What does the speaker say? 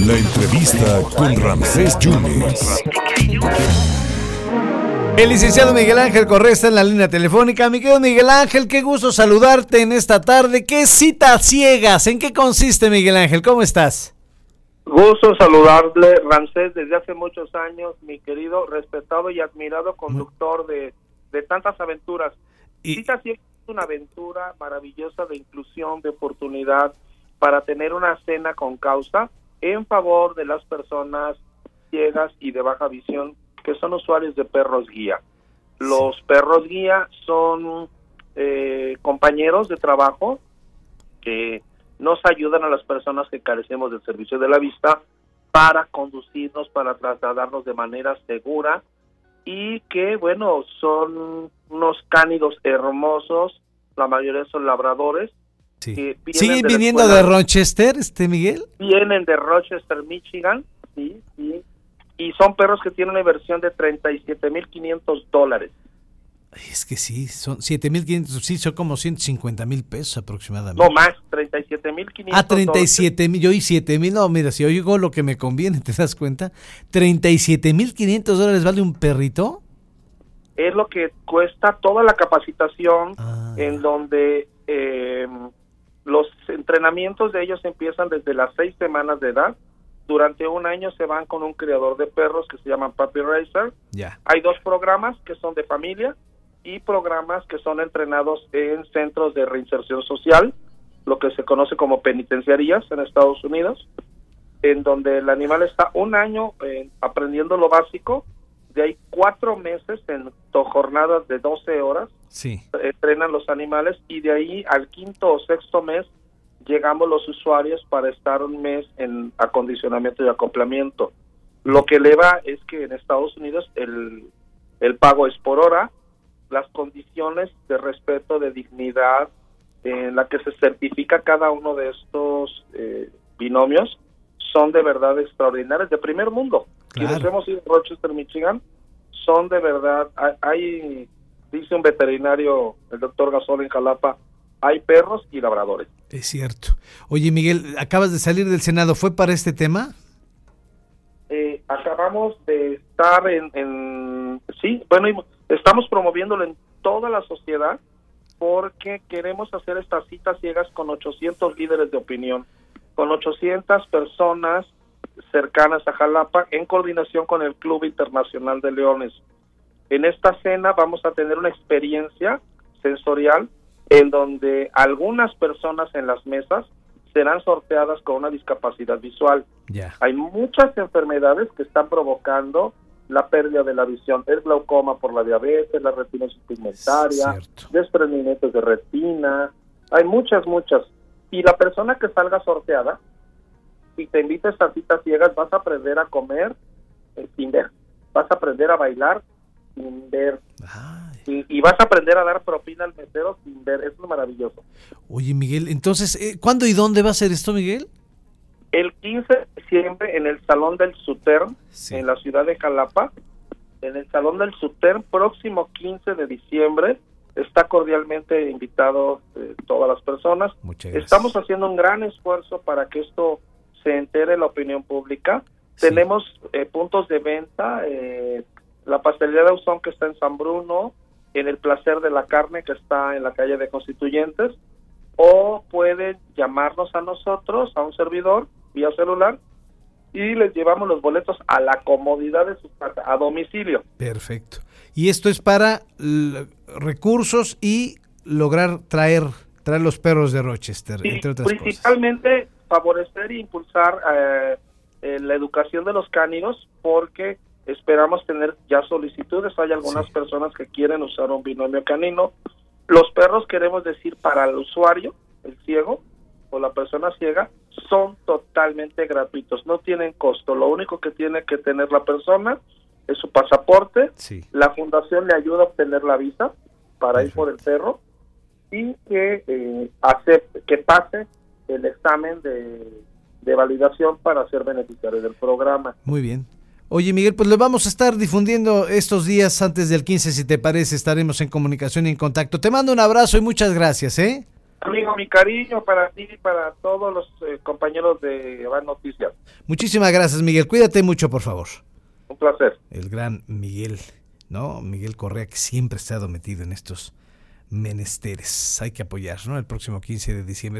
La entrevista con Ramsés Yunes. El licenciado Miguel Ángel Correa está en la línea telefónica. Mi querido Miguel Ángel, qué gusto saludarte en esta tarde. ¿Qué citas ciegas? ¿En qué consiste, Miguel Ángel? ¿Cómo estás? Gusto saludarle, Ramsés, desde hace muchos años, mi querido, respetado y admirado conductor de, de tantas aventuras. Y- Citas Ciegas es una aventura maravillosa de inclusión, de oportunidad para tener una cena con causa en favor de las personas ciegas y de baja visión que son usuarios de perros guía. Los perros guía son eh, compañeros de trabajo que nos ayudan a las personas que carecemos del servicio de la vista para conducirnos, para trasladarnos de manera segura y que, bueno, son unos cánidos hermosos, la mayoría son labradores, Sí. que vienen ¿Siguen de viniendo escuela- de Rochester, este Miguel? vienen de Rochester, Michigan, sí, sí, y son perros que tienen una inversión de 37.500 dólares. Es que sí, son 7.500, sí, son como 150 mil pesos aproximadamente. No más, 37.500 Ah, 37 mil, yo y 7 mil, no, mira, si oigo lo que me conviene, ¿te das cuenta? 37 mil 500 dólares vale un perrito. es lo que cuesta toda la capacitación Ah. en donde eh, entrenamientos de ellos empiezan desde las seis semanas de edad. Durante un año se van con un criador de perros que se llaman Puppy Racer. Ya. Hay dos programas que son de familia y programas que son entrenados en centros de reinserción social, lo que se conoce como penitenciarías en Estados Unidos, en donde el animal está un año eh, aprendiendo lo básico, de ahí cuatro meses en jornadas de 12 horas, Sí. entrenan los animales y de ahí al quinto o sexto mes llegamos los usuarios para estar un mes en acondicionamiento y acoplamiento. Lo que eleva es que en Estados Unidos el, el pago es por hora, las condiciones de respeto, de dignidad en la que se certifica cada uno de estos eh, binomios son de verdad extraordinarias, de primer mundo. Claro. Quienes hemos ido a Rochester, Michigan, son de verdad, hay, dice un veterinario, el doctor Gasol en Jalapa, hay perros y labradores. Es cierto. Oye, Miguel, acabas de salir del Senado. ¿Fue para este tema? Eh, acabamos de estar en, en- sí, bueno, estamos promoviéndolo en toda la sociedad porque queremos hacer estas citas ciegas con 800 líderes de opinión, con 800 personas cercanas a Jalapa en coordinación con el Club Internacional de Leones. En esta cena vamos a tener una experiencia sensorial en donde algunas personas en las mesas serán sorteadas con una discapacidad visual. Ya. Hay muchas enfermedades que están provocando la pérdida de la visión. El glaucoma por la diabetes, la retinosis pigmentaria, desprendimientos de retina. Hay muchas, muchas. Y la persona que salga sorteada, si te invita a estas citas ciegas, vas a aprender a comer eh, sin ver. Vas a aprender a bailar sin ver. Ay. Y, y vas a aprender a dar propina al mesero sin ver. Eso es maravilloso. Oye, Miguel, entonces, eh, ¿cuándo y dónde va a ser esto, Miguel? El 15 de diciembre en el Salón del Sutern, Sí. en la ciudad de Jalapa, en el Salón del Sutern, próximo 15 de diciembre, está cordialmente invitado eh, todas las personas. Muchas gracias. Estamos haciendo un gran esfuerzo para que esto se entere la opinión pública. Sí. Tenemos eh, puntos de venta, eh, la pastelería de Ausón que está en San Bruno, en el Placer de la Carne que está en la calle de Constituyentes, o pueden llamarnos a nosotros, a un servidor, vía celular, y les llevamos los boletos a la comodidad de su casa, a domicilio. Perfecto. Y esto es para recursos y lograr traer, traer los perros de Rochester, Y entre otras cosas. principalmente favorecer e impulsar eh, eh, la educación de los cánidos porque esperamos tener ya solicitudes. Hay algunas Sí. personas que quieren usar un binomio canino. Los perros, queremos decir, para el usuario, el ciego o la persona ciega, son totalmente gratuitos, no tienen costo. Lo único que tiene que tener la persona es su pasaporte, Sí. la fundación le ayuda a obtener la visa para ir por el perro y que eh, acepte, que pase el examen de, de validación para ser beneficiario del programa. Muy bien. Oye, Miguel, pues le vamos a estar difundiendo estos días antes del 15, si te parece, estaremos en comunicación y en contacto. Te mando un abrazo y muchas gracias, ¿eh? Amigo, mi cariño para ti y para todos los eh, compañeros de Van Noticias. Muchísimas gracias, Miguel. Cuídate mucho, por favor. Un placer. El gran Miguel, ¿no? Miguel Correa, que siempre ha estado metido en estos menesteres. Hay que apoyar, ¿no? El próximo 15 de diciembre.